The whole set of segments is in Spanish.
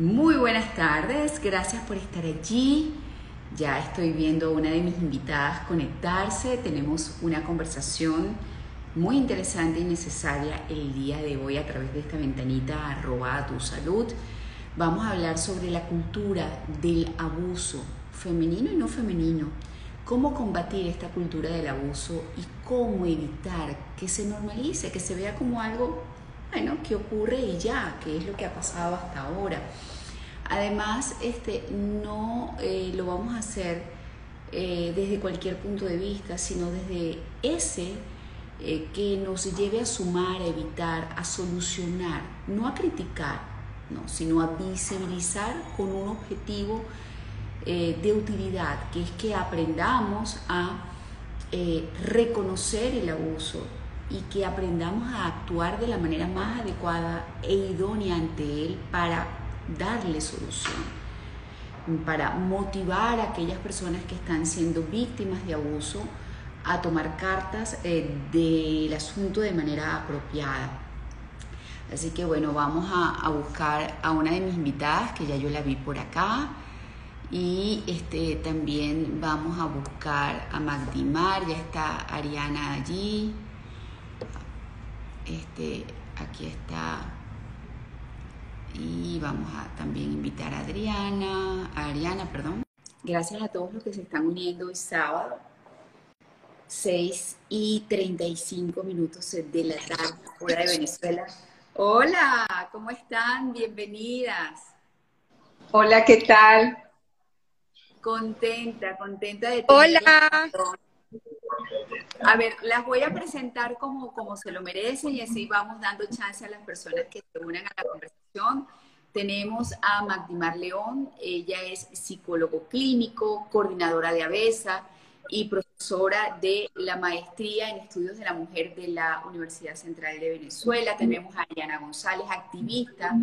Muy buenas tardes, gracias por estar allí. Ya estoy viendo una de mis invitadas conectarse. Tenemos una conversación muy interesante y necesaria el día de hoy a través de esta ventanita arroba tu salud. Vamos a hablar sobre la cultura del abuso femenino y no femenino. Cómo combatir esta cultura del abuso y cómo evitar que se normalice, que se vea como algo bueno, que ocurre y ya, que es lo que ha pasado hasta ahora. Además, este, no eh, lo vamos a hacer eh, desde cualquier punto de vista, sino desde ese eh, que nos lleve a sumar, a evitar, a solucionar, no a criticar, no, sino a visibilizar con un objetivo de utilidad, que es que aprendamos a reconocer el abuso, y que aprendamos a actuar de la manera más adecuada e idónea ante Él para darle solución, para motivar a aquellas personas que están siendo víctimas de abuso a tomar cartas eh, del asunto de manera apropiada. Así que bueno, vamos a, buscar a una de mis invitadas, que ya yo la vi por acá, y este, también vamos a buscar a Magdimar, ya está Ariana allí. Este, aquí está. Y vamos a también invitar a Adriana, a Ariana, perdón. Gracias a todos los que se están uniendo hoy sábado, 6 y 35 minutos de la tarde, hora de Venezuela. Hola, ¿cómo están? Bienvenidas. Hola, ¿qué tal? Contenta, contenta de Hola. A ver, las voy a presentar como, como se lo merecen y así vamos dando chance a las personas que se unan a la conversación. Tenemos a Magdimar León, ella es psicólogo clínico, coordinadora de ABESA y profesora de la maestría en estudios de la mujer de la Universidad Central de Venezuela. Tenemos a Ariana González, activista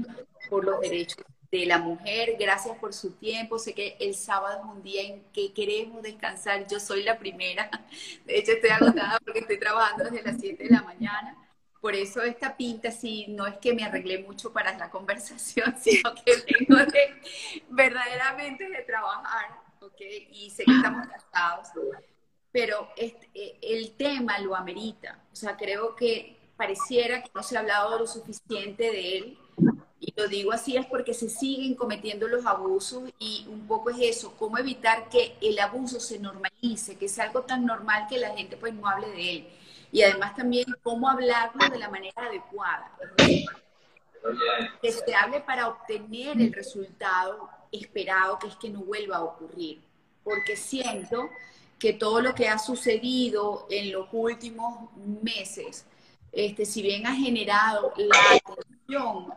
por los derechos de la mujer. Gracias por su tiempo. Sé que el sábado es un día en que queremos descansar. Yo soy la primera. De hecho, estoy agotada porque estoy trabajando desde las 7 de la mañana. Por eso esta pinta, sí, no es que me arreglé mucho para la conversación, sino que vengo de, verdaderamente de trabajar, ¿ok? Y sé que estamos cansados, pero este, eh, el tema lo amerita. O sea, creo que pareciera que no se ha hablado lo suficiente de él y lo digo así es porque se siguen cometiendo los abusos y un poco es eso, cómo evitar que el abuso se normalice, que sea algo tan normal que la gente pues no hable de él. Y además también cómo hablarlo de la manera adecuada. Que se hable para obtener el resultado esperado, que es que no vuelva a ocurrir. Porque siento que todo lo que ha sucedido en los últimos meses, este, si bien ha generado la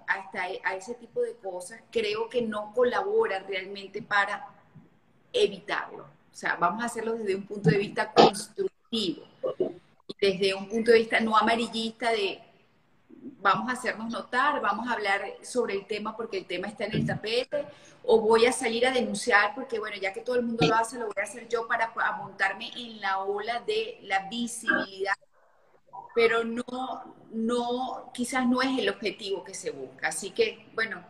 hasta e, a ese tipo de cosas, creo que no colaboran realmente para evitarlo. O sea, vamos a hacerlo desde un punto de vista constructivo, desde un punto de vista no amarillista de vamos a hacernos notar, vamos a hablar sobre el tema porque el tema está en el tapete, o voy a salir a denunciar porque, bueno, ya que todo el mundo lo hace, lo voy a hacer yo para montarme en la ola de la visibilidad pero no, no, quizás no es el objetivo que se busca. Así que, bueno,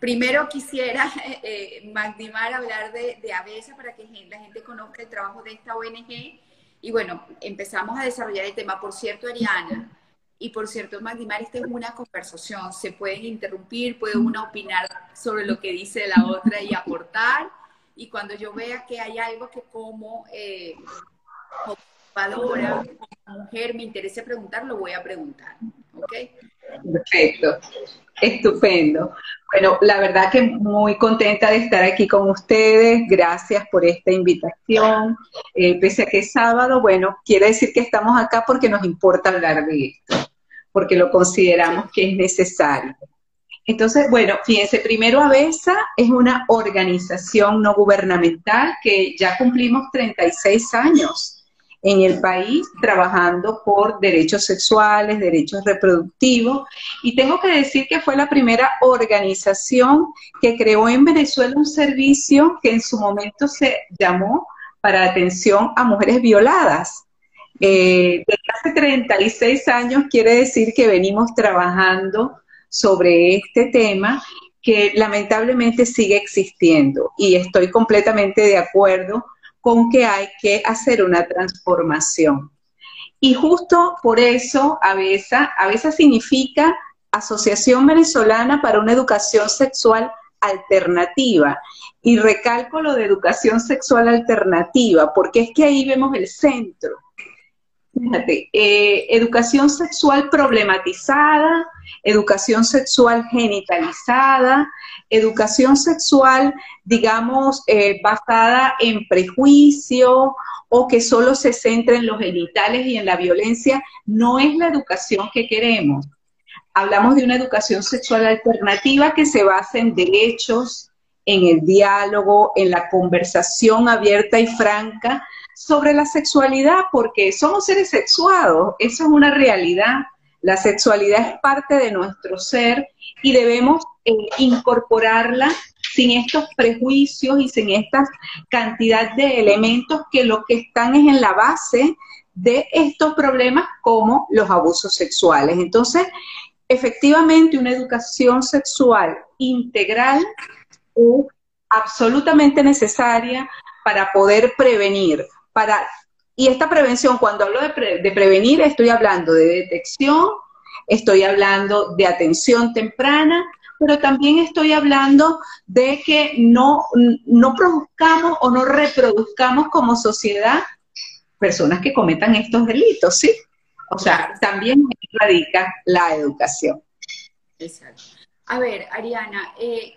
primero quisiera, eh, Magdimar, hablar de, de ABESA para que la gente conozca el trabajo de esta ONG. Y bueno, empezamos a desarrollar el tema. Por cierto, Ariana, y por cierto, Magdimar, esta es una conversación. Se pueden interrumpir, puede una opinar sobre lo que dice la otra y aportar. Y cuando yo vea que hay algo que como eh, observadora, mujer, me interesa preguntar, lo voy a preguntar. Perfecto. Estupendo. Bueno, la verdad que muy contenta de estar aquí con ustedes. Gracias por esta invitación. Eh, pese a que es sábado, bueno, quiere decir que estamos acá porque nos importa hablar de esto, porque lo consideramos que es necesario. Entonces, bueno, fíjense, primero ABESA es una organización no gubernamental que ya cumplimos 36 años en el país trabajando por derechos sexuales, derechos reproductivos. Y tengo que decir que fue la primera organización que creó en Venezuela un servicio que en su momento se llamó para atención a mujeres violadas. Eh, desde hace 36 años quiere decir que venimos trabajando sobre este tema que lamentablemente sigue existiendo y estoy completamente de acuerdo con que hay que hacer una transformación. Y justo por eso ABESA, ABESA significa Asociación Venezolana para una Educación Sexual Alternativa. Y recalco lo de educación sexual alternativa, porque es que ahí vemos el centro. Fíjate, eh, educación sexual problematizada, educación sexual genitalizada, educación sexual, digamos, eh, basada en prejuicio o que solo se centra en los genitales y en la violencia, no es la educación que queremos. Hablamos de una educación sexual alternativa que se basa en derechos, en el diálogo, en la conversación abierta y franca sobre la sexualidad, porque somos seres sexuados, eso es una realidad. La sexualidad es parte de nuestro ser y debemos eh, incorporarla sin estos prejuicios y sin esta cantidad de elementos que lo que están es en la base de estos problemas como los abusos sexuales. Entonces, efectivamente, una educación sexual integral es absolutamente necesaria para poder prevenir. Para, y esta prevención, cuando hablo de, de prevenir, estoy hablando de detección, estoy hablando de atención temprana, pero también estoy hablando de que no, no produzcamos o no reproduzcamos como sociedad personas que cometan estos delitos, ¿sí? O sea, también radica la educación. Exacto. A ver, Ariana, eh,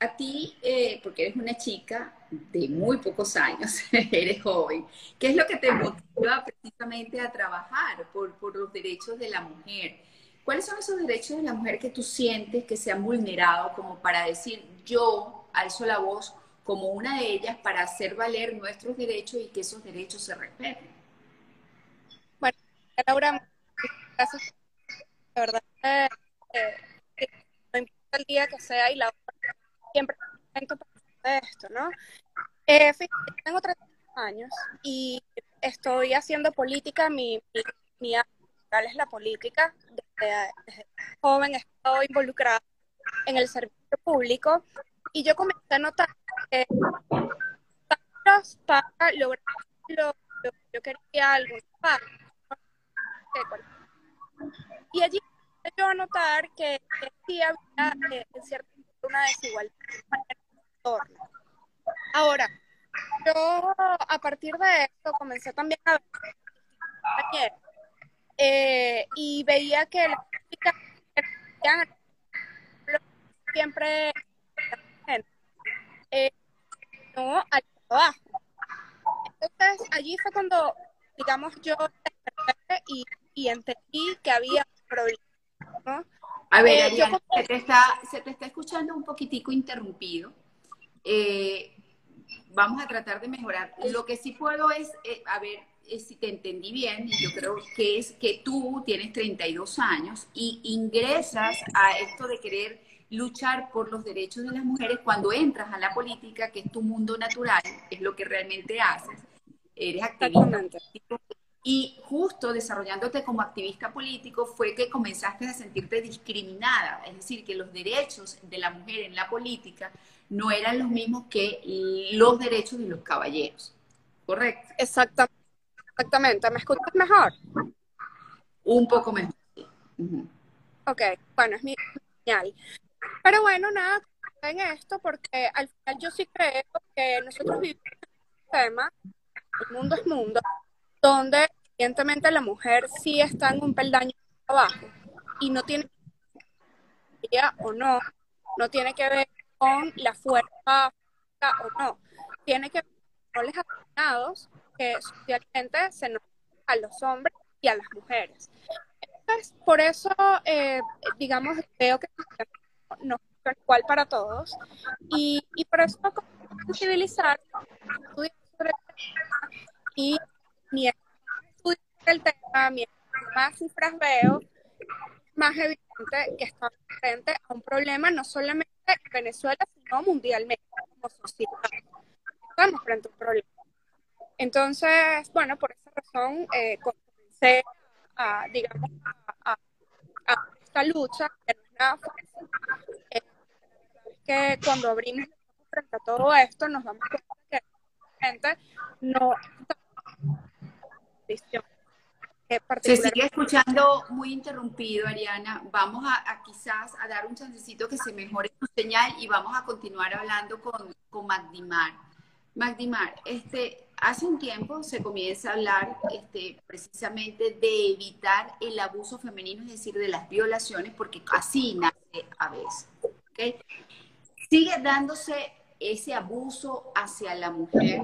a ti, eh, porque eres una chica de muy pocos años, eres joven, ¿qué es lo que te motiva precisamente a trabajar por, por los derechos de la mujer? ¿Cuáles son esos derechos de la mujer que tú sientes que se han vulnerado como para decir yo alzo la voz como una de ellas para hacer valer nuestros derechos y que esos derechos se respeten? Bueno, Laura, gracias. La verdad, eh, importa el día que sea y la siempre intento de esto, ¿no? Eh, tengo 30 años y estoy haciendo política, mi, mi, es la política. Desde, joven he estado involucrada en el servicio público y yo comencé a notar que para lograr lo, que yo quería algo y allí yo a notar que, sí había eh, en cierta una desigualdad entorno. Ahora, yo a partir de esto comencé también a ver eh, y veía que la música siempre eh, no al trabajo. Entonces allí fue cuando, digamos, yo y, y entendí que había un problema. A ver, eh, se, te está, se te está escuchando un poquitico interrumpido. Eh, vamos a tratar de mejorar. Lo que sí puedo es, a ver, si te entendí bien, yo creo que es que tú tienes 32 años y ingresas a esto de querer luchar por los derechos de las mujeres cuando entras a la política, que es tu mundo natural, es lo que realmente haces. Eres activista y justo desarrollándote como activista político fue que comenzaste a sentirte discriminada, es decir, que los derechos de la mujer en la política no eran los mismos que los derechos de los caballeros. ¿Correcto? Exactamente. Exactamente, ¿me escuchas mejor? Un poco mejor. Ok, bueno, es mi señal. Pero bueno, nada, en esto porque al final yo sí creo que nosotros vivimos en un sistema, el mundo es mundo, donde evidentemente la mujer sí está en un peldaño abajo y no tiene que o no, no tiene que ver con la fuerza o no, tiene que con roles asignados que socialmente se nos a los hombres y a las mujeres. Entonces, por eso, eh, digamos, creo que no es igual para todos y, y por eso sensibilizar sobre y mientras estudio el tema, mientras más cifras veo, más evidente que estamos frente a un problema no solamente en Venezuela, sino mundialmente como sociedad. Estamos frente a un problema. Entonces, bueno, por esa razón eh, comencé a, digamos, a, esta lucha, que no es nada fácil. Eh, que cuando abrimos frente a todo esto nos damos cuenta que gente no se sigue escuchando muy interrumpido, Ariana. Vamos a, quizás a dar un chancecito que se mejore su señal y vamos a continuar hablando con, con Magdimar. Magdimar, este, hace un tiempo se comienza a hablar este, precisamente de evitar el abuso femenino, es decir, de las violaciones, porque así nace a veces. Sigue dándose ese abuso hacia la mujer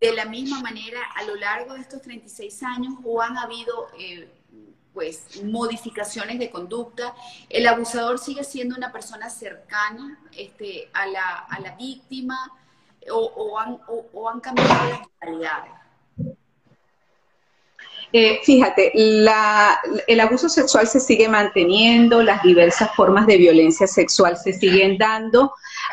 de la misma manera a lo largo de estos 36 años o han habido eh, pues modificaciones de conducta. El abusador sigue siendo una persona cercana este, a, la, a la víctima o, han, o, han, cambiado las realidades. Eh, fíjate, la, el abuso sexual se sigue manteniendo, las diversas formas de violencia sexual se siguen dando.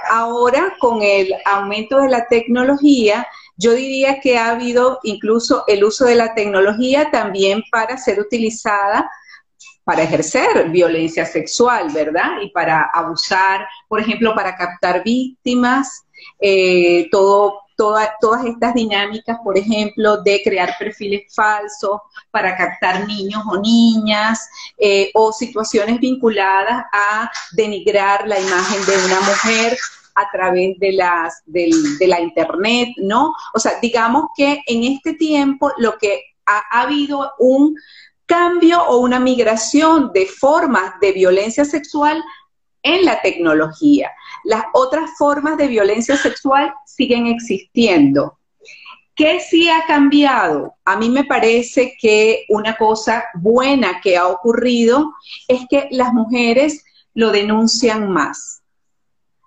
Ahora, con el aumento de la tecnología, yo diría que ha habido incluso el uso de la tecnología también para ser utilizada para ejercer violencia sexual, ¿verdad? Y para abusar, por ejemplo, para captar víctimas, eh, todo, todas estas dinámicas, por ejemplo, de crear perfiles falsos para captar niños o niñas, eh, o situaciones vinculadas a denigrar la imagen de una mujer a través de, las, de la Internet, ¿no? O sea, digamos que en este tiempo lo que ha, habido un cambio o una migración de formas de violencia sexual en la tecnología. Las otras formas de violencia sexual siguen existiendo. ¿Qué sí ha cambiado? A mí me parece que una cosa buena que ha ocurrido es que las mujeres lo denuncian más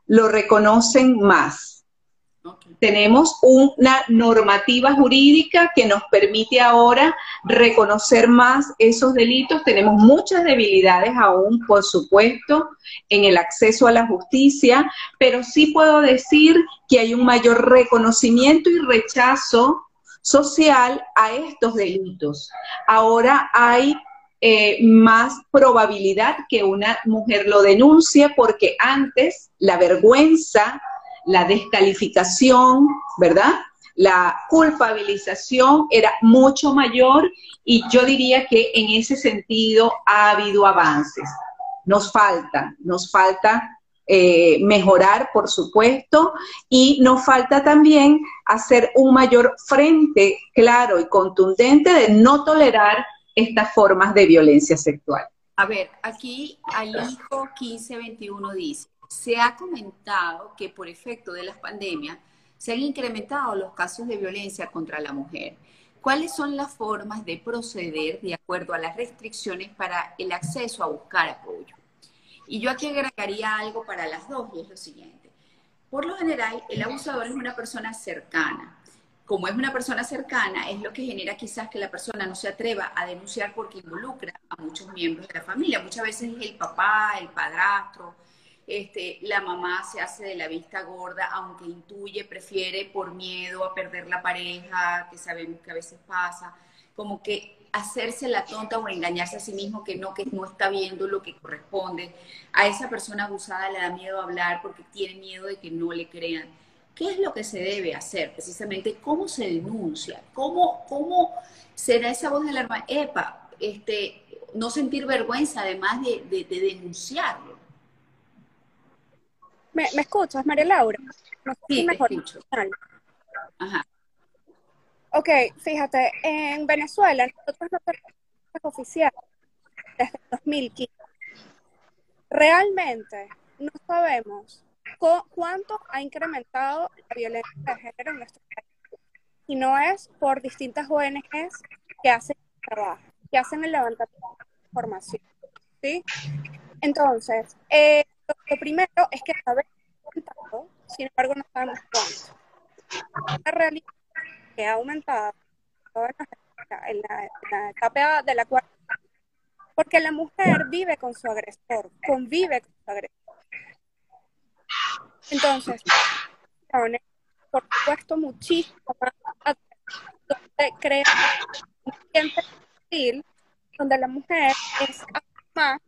lo reconocen más. Tenemos una normativa jurídica que nos permite ahora reconocer más esos delitos. Tenemos muchas debilidades aún, por supuesto, en el acceso a la justicia, pero sí puedo decir que hay un mayor reconocimiento y rechazo social a estos delitos. Ahora hay eh, más probabilidad que una mujer lo denuncie porque antes la vergüenza, la descalificación, ¿verdad? La culpabilización era mucho mayor y yo diría que en ese sentido ha habido avances. Nos falta, nos falta eh, mejorar, por supuesto, y nos falta también hacer un mayor frente claro y contundente de no tolerar estas formas de violencia sexual. A ver, aquí Alijo 1521 dice, se ha comentado que por efecto de las pandemias se han incrementado los casos de violencia contra la mujer. ¿Cuáles son las formas de proceder de acuerdo a las restricciones para el acceso a buscar apoyo? Y yo aquí agregaría algo para las dos, y es lo siguiente. Por lo general, el abusador es una persona cercana, como es una persona cercana, es lo que genera quizás que la persona no se atreva a denunciar porque involucra a muchos miembros de la familia. Muchas veces es el papá, el padrastro, este, la mamá se hace de la vista gorda, aunque intuye, prefiere por miedo a perder la pareja, que sabemos que a veces pasa, como que hacerse la tonta o engañarse a sí mismo que no, que no está viendo lo que corresponde. A esa persona abusada le da miedo hablar porque tiene miedo de que no le crean ¿Qué es lo que se debe hacer? Precisamente, ¿cómo se denuncia? ¿Cómo, cómo será esa voz de la hermana? Epa, este, no sentir vergüenza además de, denunciarlo. ¿Me, escuchas, María Laura? sí, mejor. escucho. Ajá. Ok, fíjate, en Venezuela nosotros no tenemos oficial desde 2015. Realmente no sabemos cuánto ha incrementado la violencia de género en nuestro país. Y no es por distintas ONGs que hacen el trabajo, que hacen el levantamiento de información. ¿sí? Entonces, eh, lo, primero es que sabemos aumentado, sin embargo no sabemos cuánto. La realidad que ha aumentado en la, en la etapa de la cual porque la mujer vive con su agresor, convive con su agresor. Entonces, por supuesto, muchísimo más donde crea un ambiente donde la mujer es más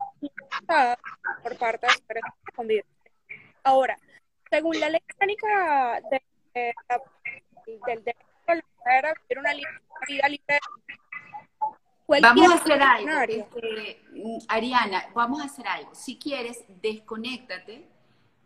por parte de su convivencia. Ahora, según la ley de, del derecho de la mujer a vivir una, vida libre Vamos a hacer algo, este, Ariana, vamos a hacer algo. Si quieres, desconéctate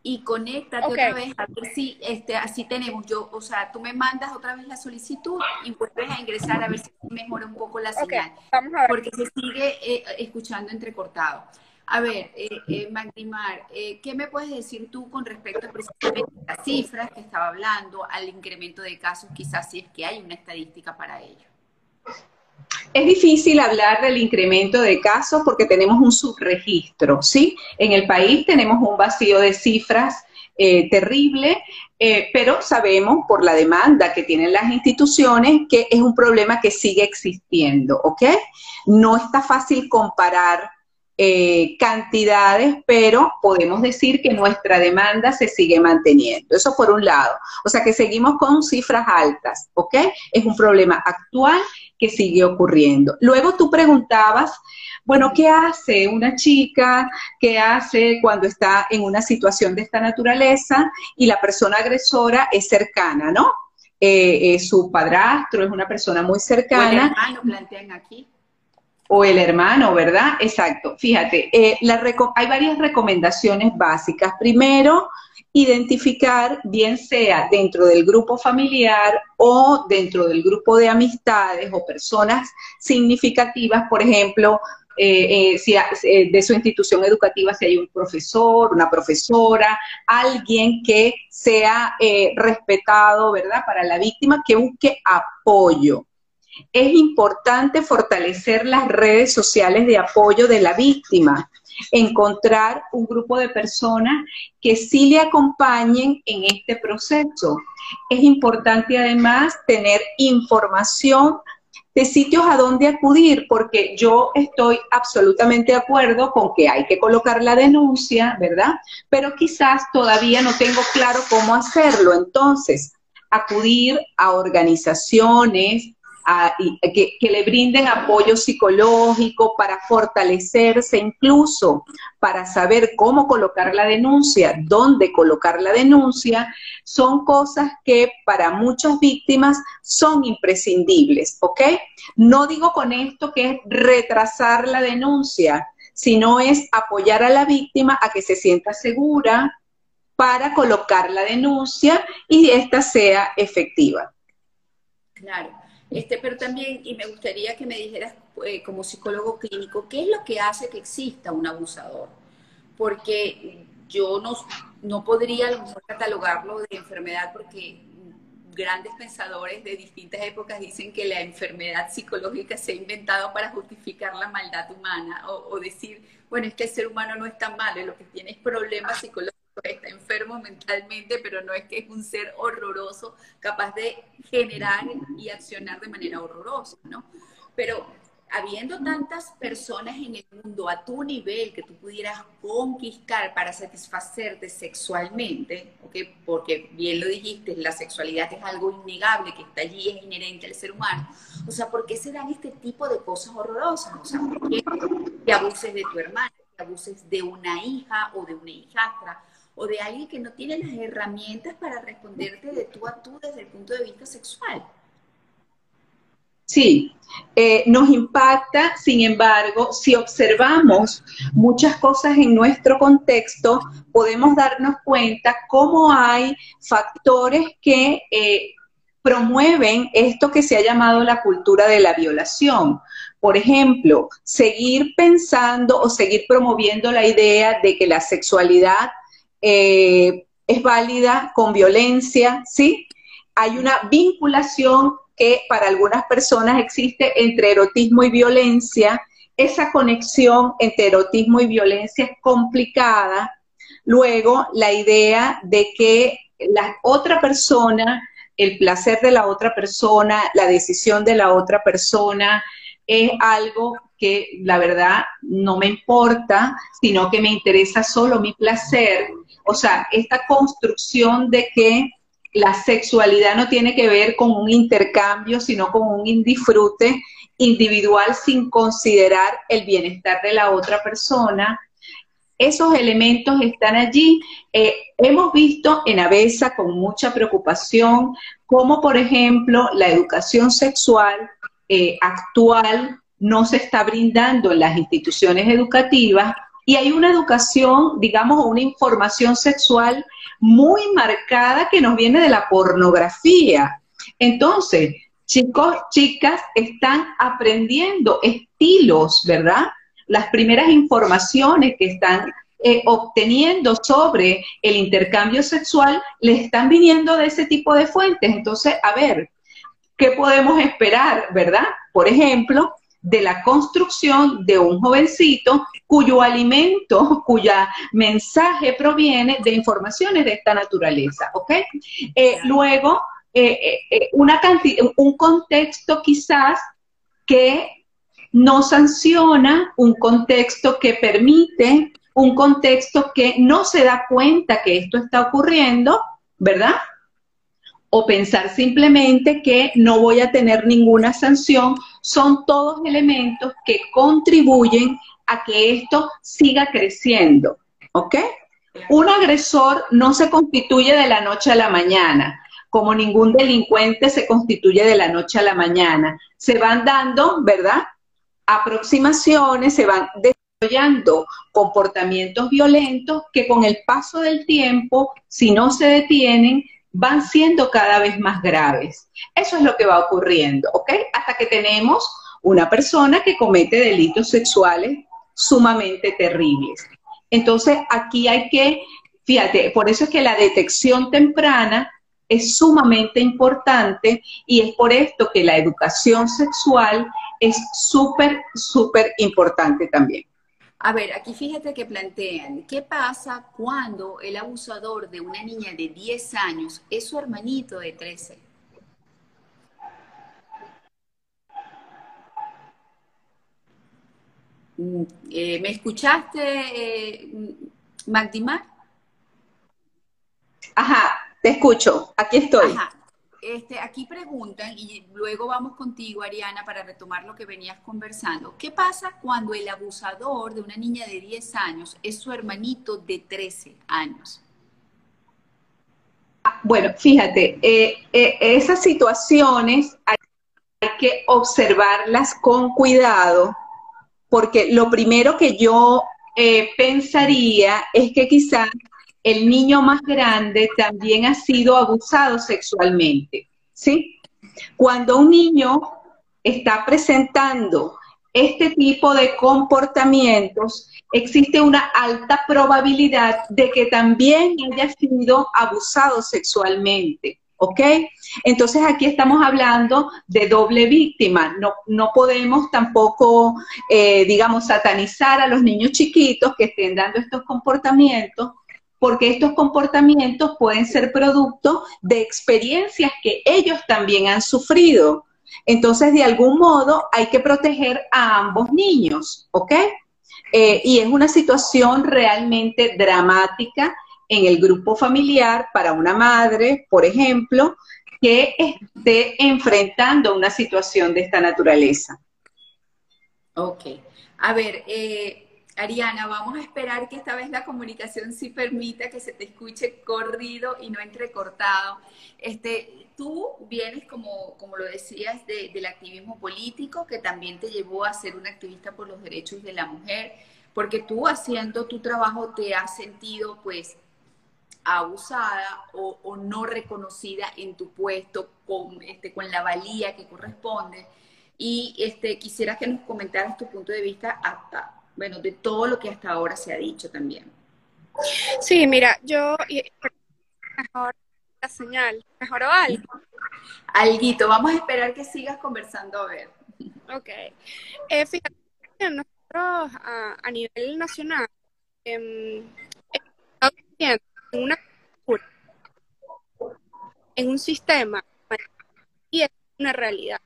y conéctate otra vez a ver si este, así tenemos. Yo, o sea, tú me mandas otra vez la solicitud y vuelves a ingresar a ver si mejora un poco la señal. Vamos a ver. Porque se sigue eh, escuchando entrecortado. A ver, eh, eh, Magdimar, eh, ¿qué me puedes decir tú con respecto a precisamente las cifras que estaba hablando, al incremento de casos, quizás si es que hay una estadística para ello? Es difícil hablar del incremento de casos porque tenemos un subregistro, ¿sí? En el país tenemos un vacío de cifras eh, terrible, eh, pero sabemos por la demanda que tienen las instituciones que es un problema que sigue existiendo, ¿ok? No está fácil comparar eh, cantidades, pero podemos decir que nuestra demanda se sigue manteniendo. Eso por un lado. O sea que seguimos con cifras altas, ¿ok? Es un problema actual que sigue ocurriendo. Luego tú preguntabas, bueno, ¿qué hace una chica? ¿Qué hace cuando está en una situación de esta naturaleza y la persona agresora es cercana, ¿no? Eh, su padrastro es una persona muy cercana. hermano plantean aquí o el hermano, ¿verdad? Exacto. Fíjate, eh, hay varias recomendaciones básicas. Primero, identificar, bien sea dentro del grupo familiar o dentro del grupo de amistades o personas significativas, por ejemplo, eh, eh, de su institución educativa, si hay un profesor, una profesora, alguien que sea respetado, ¿verdad? Para la víctima, que busque apoyo es importante fortalecer las redes sociales de apoyo de la víctima, encontrar un grupo de personas que sí le acompañen en este proceso. Es importante además tener información de sitios a donde acudir, porque yo estoy absolutamente de acuerdo con que hay que colocar la denuncia, ¿verdad? Pero quizás todavía no tengo claro cómo hacerlo. Entonces, acudir a organizaciones, que, le brinden apoyo psicológico para fortalecerse, incluso para saber cómo colocar la denuncia, dónde colocar la denuncia, son cosas que para muchas víctimas son imprescindibles, ¿ok? No digo con esto que es retrasar la denuncia, sino es apoyar a la víctima a que se sienta segura para colocar la denuncia y esta sea efectiva. Claro. Este, pero también, y me gustaría que me dijeras eh, como psicólogo clínico, ¿qué es lo que hace que exista un abusador? Porque yo no, no podría a lo mejor catalogarlo de enfermedad porque grandes pensadores de distintas épocas dicen que la enfermedad psicológica se ha inventado para justificar la maldad humana o, o decir, bueno, es que el ser humano no es tan malo, lo que tiene es problemas psicológicos está enfermo mentalmente, pero no es que es un ser horroroso, capaz de generar y accionar de manera horrorosa, ¿no? Pero habiendo tantas personas en el mundo a tu nivel que tú pudieras conquistar para satisfacerte sexualmente, ¿okay? porque bien lo dijiste, la sexualidad es algo innegable que está allí, es inherente al ser humano. O sea, ¿por qué se dan este tipo de cosas horrorosas? O sea, ¿por qué te abuses de tu hermana, te abuses de una hija o de una hijastra? O de alguien que no tiene las herramientas para responderte de tú a tú desde el punto de vista sexual. Sí, eh, nos impacta, sin embargo, si observamos muchas cosas en nuestro contexto, podemos darnos cuenta cómo hay factores que eh, promueven esto que se ha llamado la cultura de la violación. Por ejemplo, seguir pensando o seguir promoviendo la idea de que la sexualidad eh, es válida con violencia, ¿sí? Hay una vinculación que para algunas personas existe entre erotismo y violencia. Esa conexión entre erotismo y violencia es complicada. Luego, la idea de que la otra persona, el placer de la otra persona, la decisión de la otra persona, es algo que la verdad no me importa, sino que me interesa solo mi placer o sea, esta construcción de que la sexualidad no tiene que ver con un intercambio, sino con un disfrute individual sin considerar el bienestar de la otra persona. esos elementos están allí. Eh, hemos visto en Avesa con mucha preocupación cómo, por ejemplo, la educación sexual eh, actual no se está brindando en las instituciones educativas y hay una educación, digamos, una información sexual muy marcada que nos viene de la pornografía. Entonces, chicos, chicas están aprendiendo estilos, ¿verdad? Las primeras informaciones que están eh, obteniendo sobre el intercambio sexual le están viniendo de ese tipo de fuentes. Entonces, a ver, ¿qué podemos esperar, verdad? Por ejemplo, de la construcción de un jovencito cuyo alimento, cuya mensaje proviene de informaciones de esta naturaleza, ¿ok? Eh, luego, eh, eh, una un contexto quizás que no sanciona, un contexto que permite, un contexto que no se da cuenta que esto está ocurriendo, ¿verdad? o pensar simplemente que no voy a tener ninguna sanción, son todos elementos que contribuyen a que esto siga creciendo. ¿Ok? Un agresor no se constituye de la noche a la mañana, como ningún delincuente se constituye de la noche a la mañana. Se van dando, ¿verdad? Aproximaciones, se van desarrollando comportamientos violentos que con el paso del tiempo, si no se detienen, van siendo cada vez más graves. Eso es lo que va ocurriendo, ¿ok? Hasta que tenemos una persona que comete delitos sexuales sumamente terribles. Entonces, aquí hay que, fíjate, por eso es que la detección temprana es sumamente importante y es por esto que la educación sexual es súper, súper importante también. A ver, aquí fíjate que plantean, ¿qué pasa cuando el abusador de una niña de 10 años es su hermanito de 13? Mm, eh, ¿Me escuchaste, eh, Magdimar? Ajá, te escucho, aquí estoy. Ajá. Este, aquí preguntan, y luego vamos contigo, Ariana, para retomar lo que venías conversando. ¿Qué pasa cuando el abusador de una niña de 10 años es su hermanito de 13 años? Bueno, fíjate, eh, eh, esas situaciones hay, que observarlas con cuidado, porque lo primero que yo eh, pensaría es que quizás el niño más grande también ha sido abusado sexualmente, ¿sí? Cuando un niño está presentando este tipo de comportamientos, existe una alta probabilidad de que también haya sido abusado sexualmente. ¿Ok? Entonces aquí estamos hablando de doble víctima. No, no podemos tampoco, eh, digamos, satanizar a los niños chiquitos que estén dando estos comportamientos porque estos comportamientos pueden ser producto de experiencias que ellos también han sufrido. Entonces, de algún modo, hay que proteger a ambos niños, ¿ok? Eh, y es una situación realmente dramática en el grupo familiar para una madre, por ejemplo, que esté enfrentando una situación de esta naturaleza. Ok. A ver, eh, Ariana, vamos a esperar que esta vez la comunicación sí permita que se te escuche corrido y no entrecortado. Este, tú vienes, como, como lo decías, del activismo político, que también te llevó a ser una activista por los derechos de la mujer, porque tú haciendo tu trabajo te has sentido, pues, abusada o, no reconocida en tu puesto con, este, con la valía que corresponde. Y este, quisiera que nos comentaras tu punto de vista hasta bueno, de todo lo que hasta ahora se ha dicho también. Sí, mira, yo mejor la señal, mejoró algo. Alguito, vamos a esperar que sigas conversando a ver. Ok. Eh, fíjate, nosotros a, nivel nacional eh, en una en un sistema y es una realidad.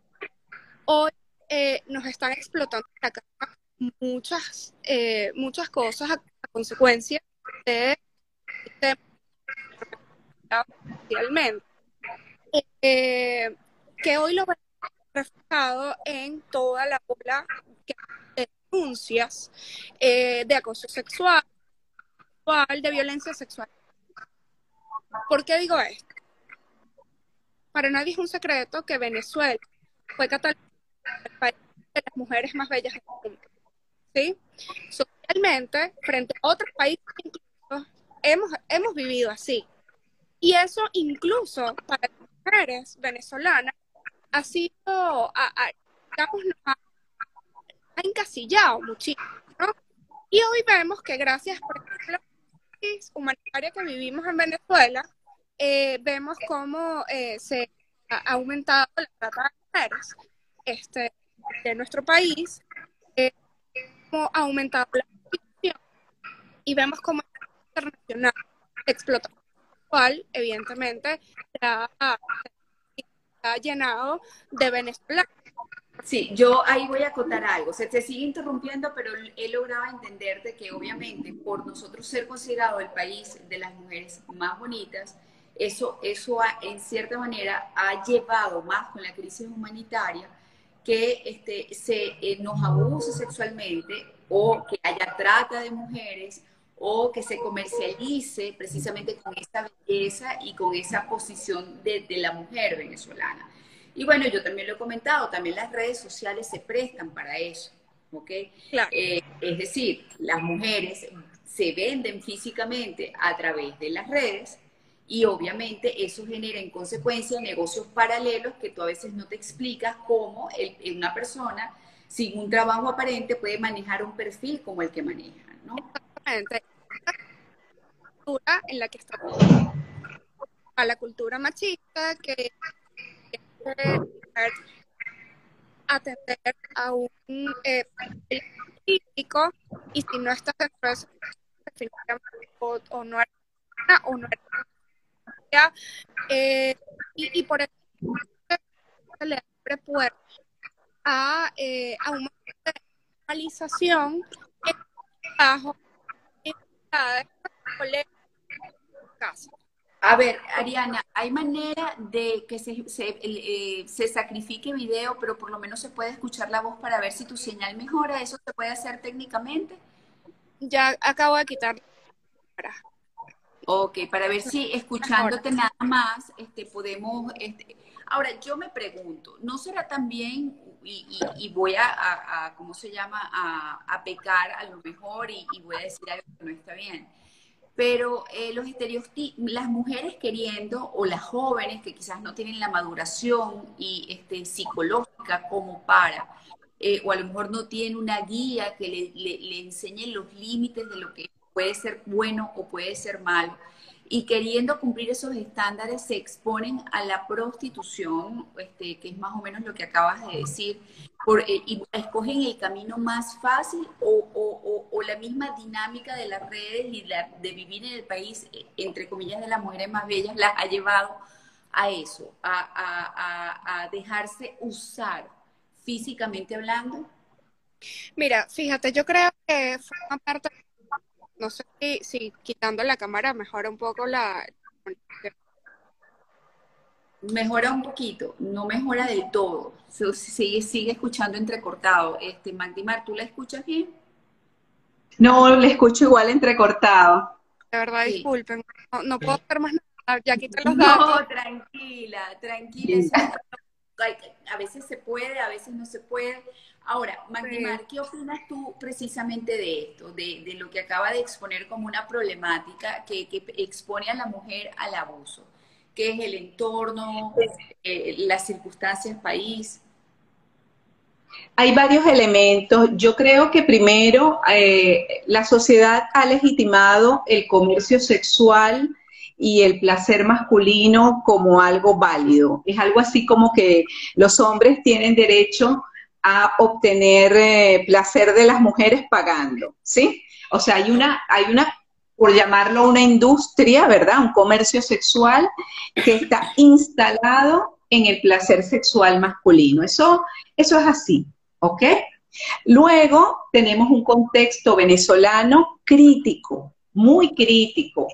Hoy eh, nos están explotando la casa muchas, eh, muchas cosas a, consecuencia de, eh, que hoy lo vemos reflejado en toda la ola de denuncias eh, de acoso sexual, de violencia sexual. ¿Por qué digo esto? Para nadie es un secreto que Venezuela fue país de las mujeres más bellas del mundo. ¿Sí? Socialmente, frente a otros países, hemos, hemos vivido así. Y eso incluso para las mujeres venezolanas ha sido, digamos, ha, encasillado muchísimo. Y hoy vemos que gracias, por ejemplo, a la crisis humanitaria que vivimos en Venezuela, eh, vemos cómo eh, se ha aumentado la trata de mujeres este, de nuestro país, eh, ha aumentado la y vemos cómo internacional explotación sexual, evidentemente, ha, llenado de venezolanos. Sí, yo ahí voy a contar algo. Se te sigue interrumpiendo, pero he logrado entenderte que obviamente por nosotros ser considerado el país de las mujeres más bonitas, eso, eso ha, en cierta manera ha llevado más con la crisis humanitaria que este, se eh, nos abuse sexualmente o que haya trata de mujeres o que se comercialice precisamente con esa belleza y con esa posición de, de la mujer venezolana. Y bueno, yo también lo he comentado, también las redes sociales se prestan para eso, ¿ok? Claro. Eh, es decir, las mujeres se venden físicamente a través de las redes y obviamente eso genera en consecuencia negocios paralelos que tú a veces no te explicas cómo el, una persona sin un trabajo aparente puede manejar un perfil como el que maneja, ¿no? La a la cultura machista que atender a un eh, político y si no estás de o, no eres o no eres eh, y, y por eso se le abre puertas a, eh, a una normalización en trabajo, en colegios, casa. A ver, Ariana, ¿hay manera de que se, se, eh, se, sacrifique video, pero por lo menos se puede escuchar la voz para ver si tu señal mejora? ¿Eso se puede hacer técnicamente? Ya acabo de quitar. Ok, para ver si escuchándote nada más este, podemos... Este... Ahora, yo me pregunto, ¿no será también, y, y, y voy a, a, a, ¿cómo se llama?, a, a pecar a lo mejor y, y voy a decir algo que no está bien pero eh, los estereotipos, las mujeres queriendo, o las jóvenes que quizás no tienen la maduración y este, psicológica como para, eh, o a lo mejor no tienen una guía que le, le, le, enseñe los límites de lo que puede ser bueno o puede ser malo, y queriendo cumplir esos estándares se exponen a la prostitución, este, que es más o menos lo que acabas de decir, por, eh, y escogen el camino más fácil o, o, o, la misma dinámica de las redes y la, de vivir en el país, eh, entre comillas, de las mujeres más bellas, las ha llevado a eso, a, a, a dejarse usar físicamente hablando? Mira, fíjate, yo creo que forma parte no sé si, si, quitando la cámara mejora un poco la... Mejora un poquito, no mejora del todo. Sigue, sigue escuchando entrecortado. Este, Magdimar, ¿tú la escuchas bien? No, le escucho igual entrecortado. De verdad, sí. disculpen, no, no, puedo hacer más nada, ya quité los datos. No, tranquila, tranquila. Sí. A veces se puede, a veces no se puede. Ahora, Magdimar, ¿qué opinas tú precisamente de esto, de, de, lo que acaba de exponer como una problemática que, que, expone a la mujer al abuso? ¿Qué es el entorno, eh, las circunstancias, país? Hay varios elementos. Yo creo que primero eh, la sociedad ha legitimado el comercio sexual y el placer masculino como algo válido. Es algo así como que los hombres tienen derecho a obtener eh, placer de las mujeres pagando, ¿sí? O sea, hay una, hay una, por llamarlo una industria, ¿verdad? Un comercio sexual que está instalado en el placer sexual masculino. Eso, eso es así, ¿ok? Luego tenemos un contexto venezolano crítico, muy crítico.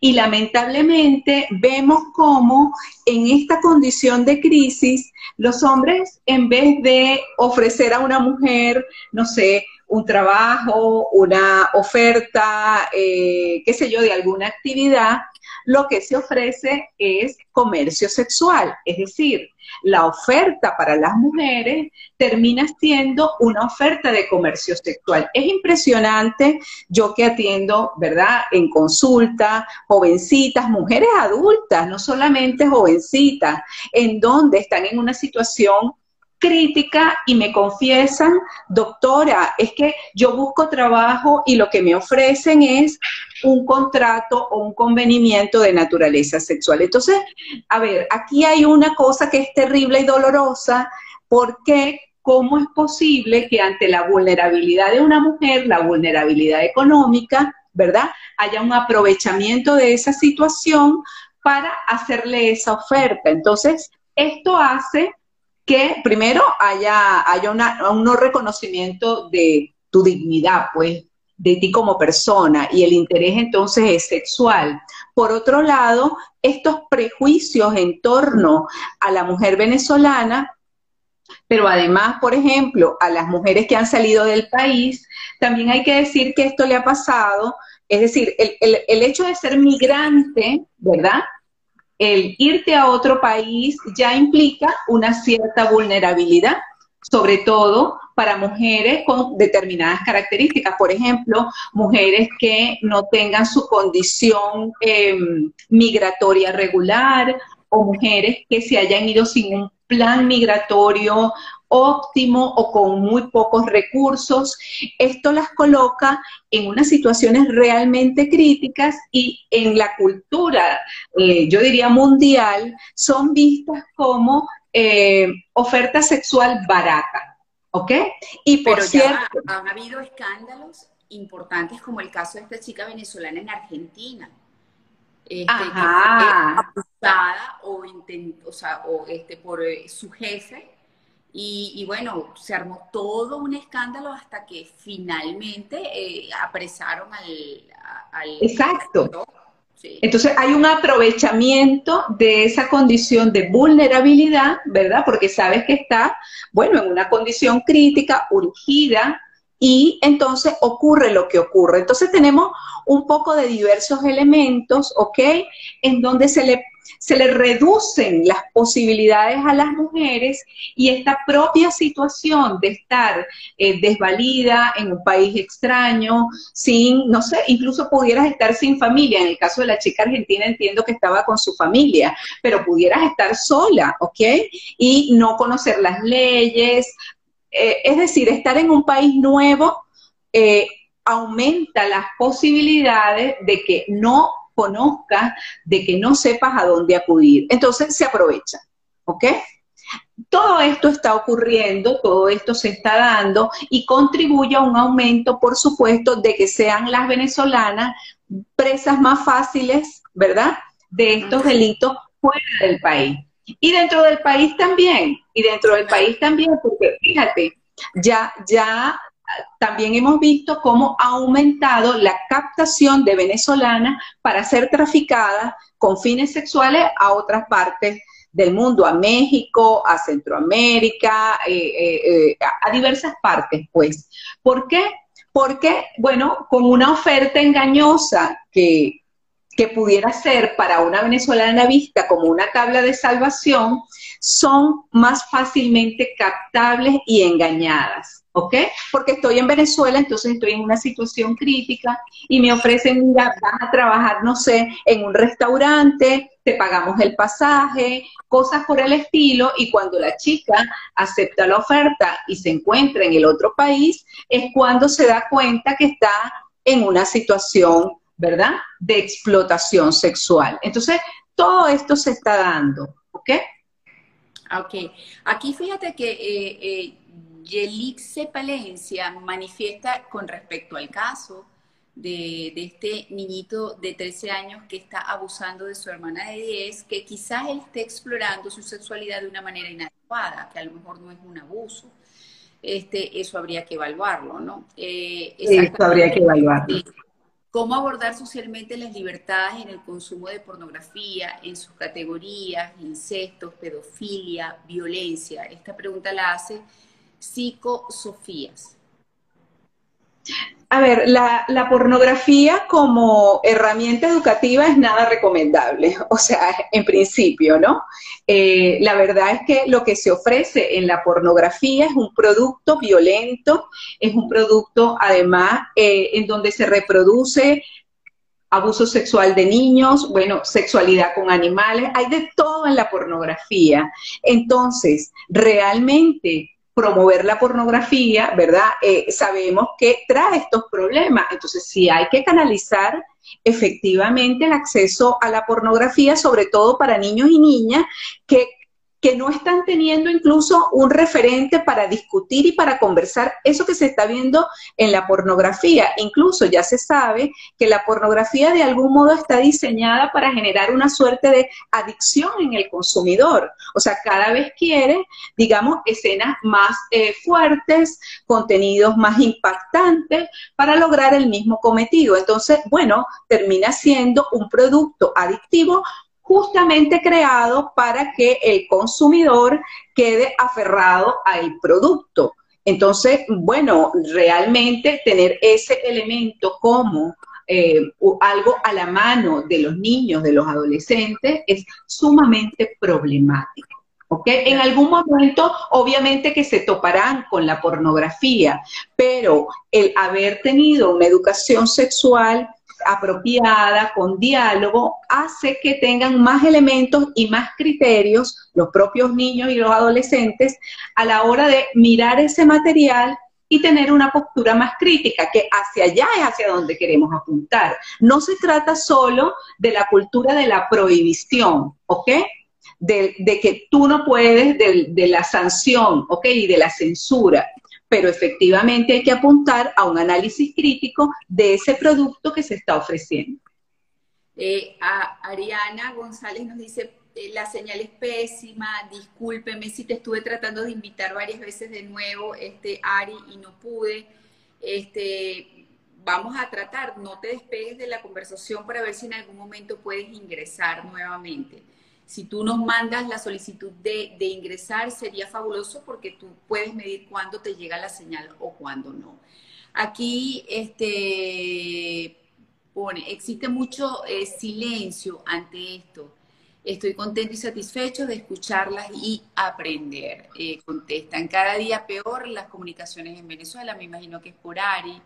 Y lamentablemente vemos cómo en esta condición de crisis los hombres, en vez de ofrecer a una mujer, no sé, un trabajo, una oferta, eh, qué sé yo, de alguna actividad, lo que se ofrece es comercio sexual, es decir, la oferta para las mujeres termina siendo una oferta de comercio sexual. Es impresionante, yo que atiendo, ¿verdad? En consulta, jovencitas, mujeres adultas, no solamente jovencitas, en donde están en una situación crítica y me confiesan, doctora, es que yo busco trabajo y lo que me ofrecen es un contrato o un convenimiento de naturaleza sexual. Entonces, a ver, aquí hay una cosa que es terrible y dolorosa, porque ¿cómo es posible que ante la vulnerabilidad de una mujer, la vulnerabilidad económica, ¿verdad? Haya un aprovechamiento de esa situación para hacerle esa oferta. Entonces, esto hace que primero haya, haya un no reconocimiento de tu dignidad, pues, de ti como persona, y el interés entonces es sexual. Por otro lado, estos prejuicios en torno a la mujer venezolana, pero además, por ejemplo, a las mujeres que han salido del país, también hay que decir que esto le ha pasado, es decir, el, el hecho de ser migrante, ¿verdad? El irte a otro país ya implica una cierta vulnerabilidad, sobre todo para mujeres con determinadas características. Por ejemplo, mujeres que no tengan su condición em, migratoria regular o mujeres que se hayan ido sin un plan migratorio óptimo o con muy pocos recursos. Esto las coloca en unas situaciones realmente críticas y en la cultura, eh, yo diría mundial, son vistas como eh, oferta sexual barata. ¿Ok? Y por cierto. han habido escándalos importantes como el caso de esta chica venezolana en Argentina. Este, que fue abusada o, o, sea, o este, por eh, su jefe y, bueno, se armó todo un escándalo hasta que finalmente eh, apresaron al... Exacto. Entonces hay un aprovechamiento de esa condición de vulnerabilidad, ¿verdad? Porque sabes que está, bueno, en una condición crítica, urgida, y entonces ocurre lo que ocurre. Entonces tenemos un poco de diversos elementos, ¿ok? En donde se le se le reducen las posibilidades a las mujeres y esta propia situación de estar eh, desvalida en un país extraño, sin, no sé, incluso pudieras estar sin familia. En el caso de la chica argentina entiendo que estaba con su familia, pero pudieras estar sola, ¿ok? Y no conocer las leyes. Eh, es decir, estar en un país nuevo. Eh, aumenta las posibilidades de que no conozcas, de que no sepas a dónde acudir. Entonces se aprovecha, ¿ok? Todo esto está ocurriendo, todo esto se está dando y contribuye a un aumento, por supuesto, de que sean las venezolanas presas más fáciles, ¿verdad? De estos delitos fuera del país. Y dentro del país también, y dentro del país también, porque fíjate, ya, ya también hemos visto cómo ha aumentado la captación de venezolanas para ser traficadas con fines sexuales a otras partes del mundo, a México, a Centroamérica, eh, eh, eh, a diversas partes, pues. ¿Por qué? Porque, bueno, con una oferta engañosa que, que pudiera ser para una venezolana vista como una tabla de salvación, son más fácilmente captables y engañadas. ¿ok? Porque estoy en Venezuela, entonces estoy en una situación crítica y me ofrecen, mira, vas a trabajar, no sé, en un restaurante, te pagamos el pasaje, cosas por el estilo, y cuando la chica acepta la oferta y se encuentra en el otro país, es cuando se da cuenta que está en una situación, ¿verdad?, de explotación sexual. Entonces, todo esto se está dando, ¿ok? Ok, aquí fíjate que eh, eh, Yelixe Palencia manifiesta con respecto al caso de, este niñito de 13 años que está abusando de su hermana de 10, que quizás él esté explorando su sexualidad de una manera inadecuada, que a lo mejor no es un abuso. Este, eso habría que evaluarlo, ¿no? Eh, eso habría que evaluarlo. ¿Cómo abordar socialmente las libertades en el consumo de pornografía, en sus categorías, incestos, pedofilia, violencia? Esta pregunta la hace psicosofías. A ver, la, pornografía como herramienta educativa es nada recomendable, o sea, en principio, ¿no? Eh, la verdad es que lo que se ofrece en la pornografía es un producto violento, es un producto además eh, en donde se reproduce abuso sexual de niños, bueno, sexualidad con animales, hay de todo en la pornografía. Entonces, realmente promover la pornografía, ¿verdad? Eh, sabemos que trae estos problemas. Entonces, sí hay que canalizar efectivamente el acceso a la pornografía, sobre todo para niños y niñas que que no están teniendo incluso un referente para discutir y para conversar eso que se está viendo en la pornografía. Incluso ya se sabe que la pornografía de algún modo está diseñada para generar una suerte de adicción en el consumidor. O sea, cada vez quiere, digamos, escenas más eh, fuertes, contenidos más impactantes para lograr el mismo cometido. Entonces, bueno, termina siendo un producto adictivo justamente creado para que el consumidor quede aferrado al producto. Entonces, bueno, realmente tener ese elemento como eh, algo a la mano de los niños, de los adolescentes, es sumamente problemático. ¿ok? En algún momento, obviamente que se toparán con la pornografía, pero el haber tenido una educación sexual apropiada, con diálogo, hace que tengan más elementos y más criterios los propios niños y los adolescentes a la hora de mirar ese material y tener una postura más crítica, que hacia allá es hacia donde queremos apuntar. No se trata solo de la cultura de la prohibición, ¿ok? De, que tú no puedes, de, de la sanción, ¿ok? Y de la censura pero efectivamente hay que apuntar a un análisis crítico de ese producto que se está ofreciendo. Eh, Ariana González nos dice, eh, la señal es pésima, discúlpeme si te estuve tratando de invitar varias veces de nuevo, este, Ari, y no pude. Este, vamos a tratar, no te despegues de la conversación para ver si en algún momento puedes ingresar nuevamente. Si tú nos mandas la solicitud de, ingresar, sería fabuloso porque tú puedes medir cuándo te llega la señal o cuándo no. Aquí este, pone, existe mucho eh, silencio ante esto. Estoy contento y satisfecho de escucharlas y aprender. Eh, contestan cada día peor las comunicaciones en Venezuela. Me imagino que es por Ari.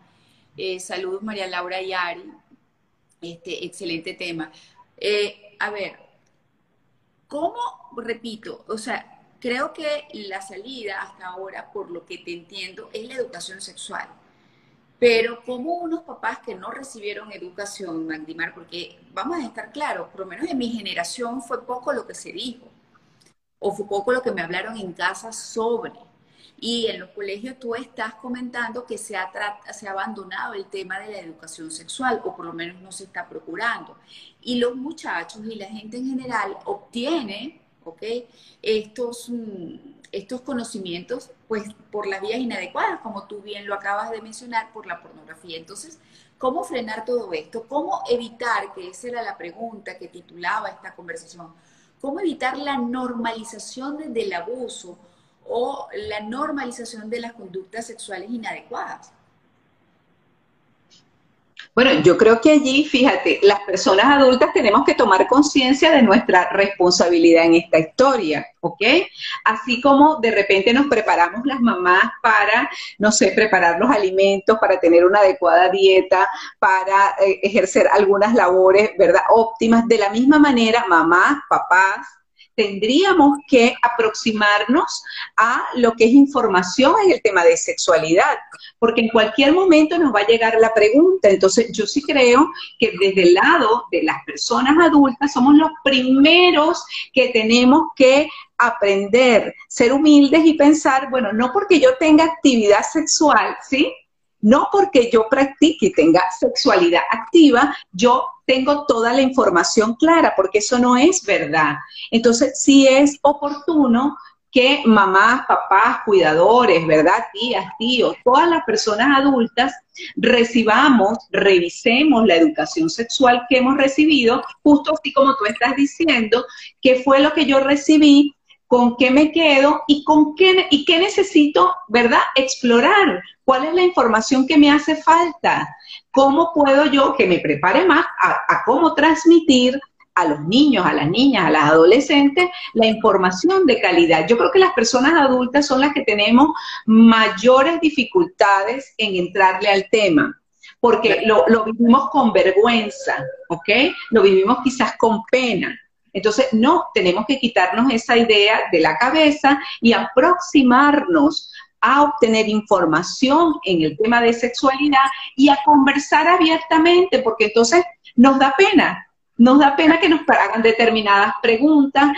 Eh, saludos María Laura y Ari. Este, excelente tema. a ver, ¿Cómo, repito, o sea, creo que la salida hasta ahora, por lo que te entiendo, es la educación sexual. Pero como unos papás que no recibieron educación, Magdimar, porque vamos a estar claros, por lo menos en mi generación fue poco lo que se dijo, o fue poco lo que me hablaron en casa sobre. Y en los colegios tú estás comentando que se ha, se ha abandonado el tema de la educación sexual, o por lo menos no se está procurando. Y los muchachos y la gente en general obtiene, ¿ok? Estos, mm, estos conocimientos, pues, por las vías inadecuadas, como tú bien lo acabas de mencionar, por la pornografía. Entonces, ¿cómo frenar todo esto? ¿Cómo evitar, que esa era la pregunta que titulaba esta conversación, cómo evitar la normalización del abuso o la normalización de las conductas sexuales inadecuadas. Bueno, yo creo que allí, fíjate, las personas adultas tenemos que tomar conciencia de nuestra responsabilidad en esta historia, ¿ok? Así como de repente nos preparamos las mamás para, no sé, preparar los alimentos, para tener una adecuada dieta, para eh, ejercer algunas labores, ¿verdad? Óptimas. De la misma manera, mamás, papás, tendríamos que aproximarnos a lo que es información en el tema de sexualidad, porque en cualquier momento nos va a llegar la pregunta. Entonces, yo sí creo que desde el lado de las personas adultas somos los primeros que tenemos que aprender, ser humildes y pensar, bueno, no porque yo tenga actividad sexual, ¿sí? No porque yo practique y tenga sexualidad activa, yo tengo toda la información clara, porque eso no es verdad. Entonces, sí es oportuno que mamás, papás, cuidadores, ¿verdad? Tías, tíos, todas las personas adultas recibamos, revisemos la educación sexual que hemos recibido, justo así como tú estás diciendo, que fue lo que yo recibí con qué me quedo y con qué y qué necesito, ¿verdad? Explorar. ¿Cuál es la información que me hace falta? ¿Cómo puedo yo que me prepare más a, cómo transmitir a los niños, a las niñas, a las adolescentes, la información de calidad. Yo creo que las personas adultas son las que tenemos mayores dificultades en entrarle al tema, porque lo, lo vivimos con vergüenza, ¿ok? Lo vivimos quizás con pena. Entonces, no, tenemos que quitarnos esa idea de la cabeza y aproximarnos a obtener información en el tema de sexualidad y a conversar abiertamente, porque entonces nos da pena, nos da pena que nos hagan determinadas preguntas.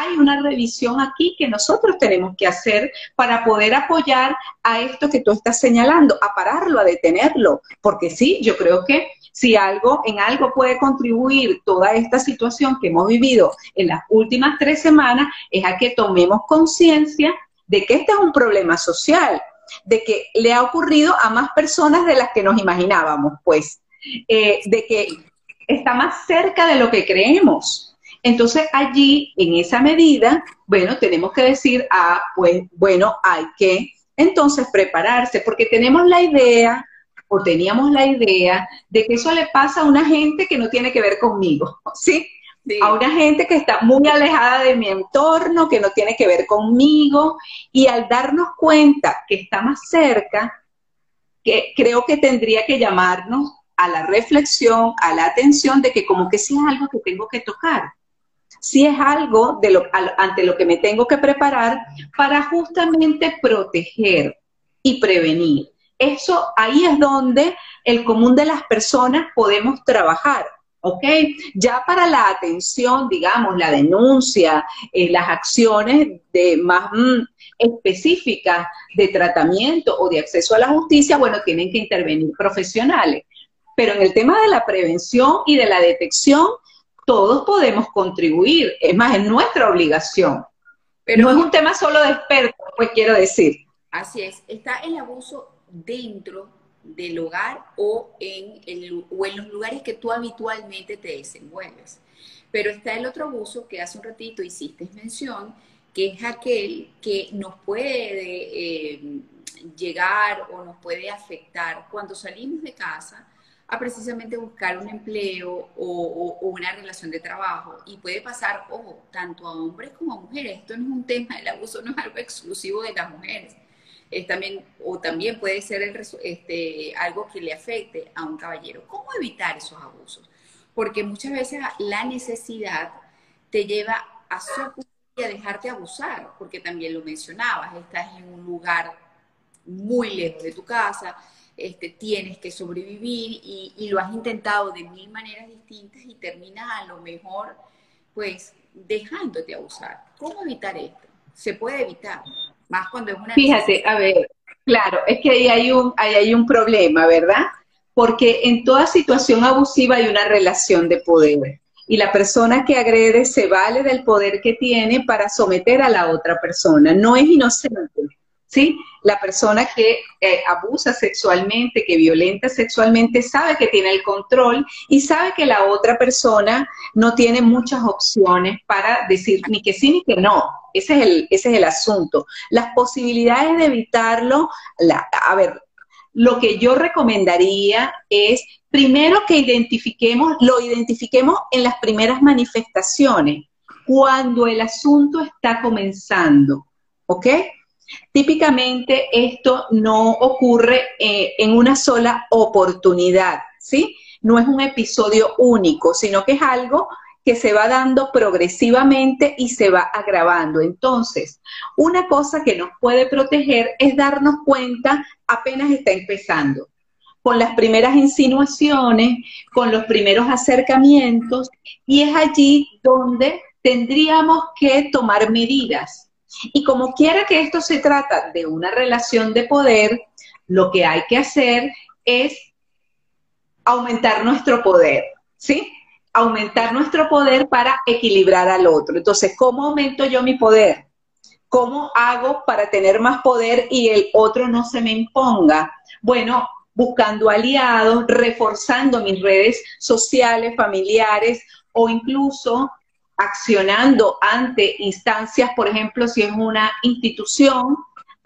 hay una revisión aquí que nosotros tenemos que hacer para poder apoyar a esto que tú estás señalando, a pararlo, a detenerlo, porque sí, yo creo que si algo, en algo puede contribuir toda esta situación que hemos vivido en las últimas tres semanas, es a que tomemos conciencia de que este es un problema social, de que le ha ocurrido a más personas de las que nos imaginábamos, pues, eh, de que está más cerca de lo que creemos. Entonces allí, en esa medida, bueno, tenemos que decir, ah, pues bueno, hay que entonces prepararse, porque tenemos la idea o teníamos la idea de que eso le pasa a una gente que no tiene que ver conmigo, ¿sí? A una gente que está muy alejada de mi entorno, que no tiene que ver conmigo, y al darnos cuenta que está más cerca, que creo que tendría que llamarnos a la reflexión, a la atención de que como que sí es algo que tengo que tocar, si es algo de lo, ante lo que me tengo que preparar para justamente proteger y prevenir. Eso ahí es donde el común de las personas podemos trabajar. ¿Ok? Ya para la atención, digamos, la denuncia, eh, las acciones de más mm, específicas de tratamiento o de acceso a la justicia, bueno, tienen que intervenir profesionales. Pero en el tema de la prevención y de la detección, todos podemos contribuir. Es más, es nuestra obligación. Pero no es un tema solo de expertos, pues quiero decir. Así es. Está el abuso dentro del hogar o en, los lugares que tú habitualmente te desenvuelves. Pero está el otro abuso que hace un ratito hiciste mención, que es aquel que nos puede eh, llegar o nos puede afectar cuando salimos de casa a precisamente buscar un empleo o, o, una relación de trabajo. Y puede pasar, ojo, tanto a hombres como a mujeres. Esto no es un tema, el abuso no es algo exclusivo de las mujeres es también, o también puede ser el, este, algo que le afecte a un caballero. ¿Cómo evitar esos abusos? Porque muchas veces la necesidad te lleva a y a dejarte abusar, porque también lo mencionabas, estás en un lugar muy lejos de tu casa, este, tienes que sobrevivir y, y, lo has intentado de mil maneras distintas y terminas a lo mejor, pues, dejándote abusar. ¿Cómo evitar esto? Se puede evitar. Más cuando es una... Fíjate, a ver, claro, es que ahí hay un, ahí hay un problema, ¿verdad? Porque en toda situación abusiva hay una relación de poder y la persona que agrede se vale del poder que tiene para someter a la otra persona. No es inocente, ¿sí? La persona que eh, abusa sexualmente, que violenta sexualmente, sabe que tiene el control y sabe que la otra persona no tiene muchas opciones para decir ni que sí ni que no. Ese es el, ese es el asunto. Las posibilidades de evitarlo, a ver, lo que yo recomendaría es primero que identifiquemos, lo identifiquemos en las primeras manifestaciones, cuando el asunto está comenzando, ¿ok? Típicamente esto no ocurre eh, en una sola oportunidad, ¿sí? No es un episodio único, sino que es algo que se va dando progresivamente y se va agravando. Entonces, una cosa que nos puede proteger es darnos cuenta apenas está empezando, con las primeras insinuaciones, con los primeros acercamientos, y es allí donde tendríamos que tomar medidas y como quiera que esto se trata de una relación de poder, lo que hay que hacer es aumentar nuestro poder, ¿sí? Aumentar nuestro poder para equilibrar al otro. Entonces, ¿cómo aumento yo mi poder? ¿Cómo hago para tener más poder y el otro no se me imponga? Bueno, buscando aliados, reforzando mis redes sociales, familiares o incluso accionando ante instancias, por ejemplo, si es una institución,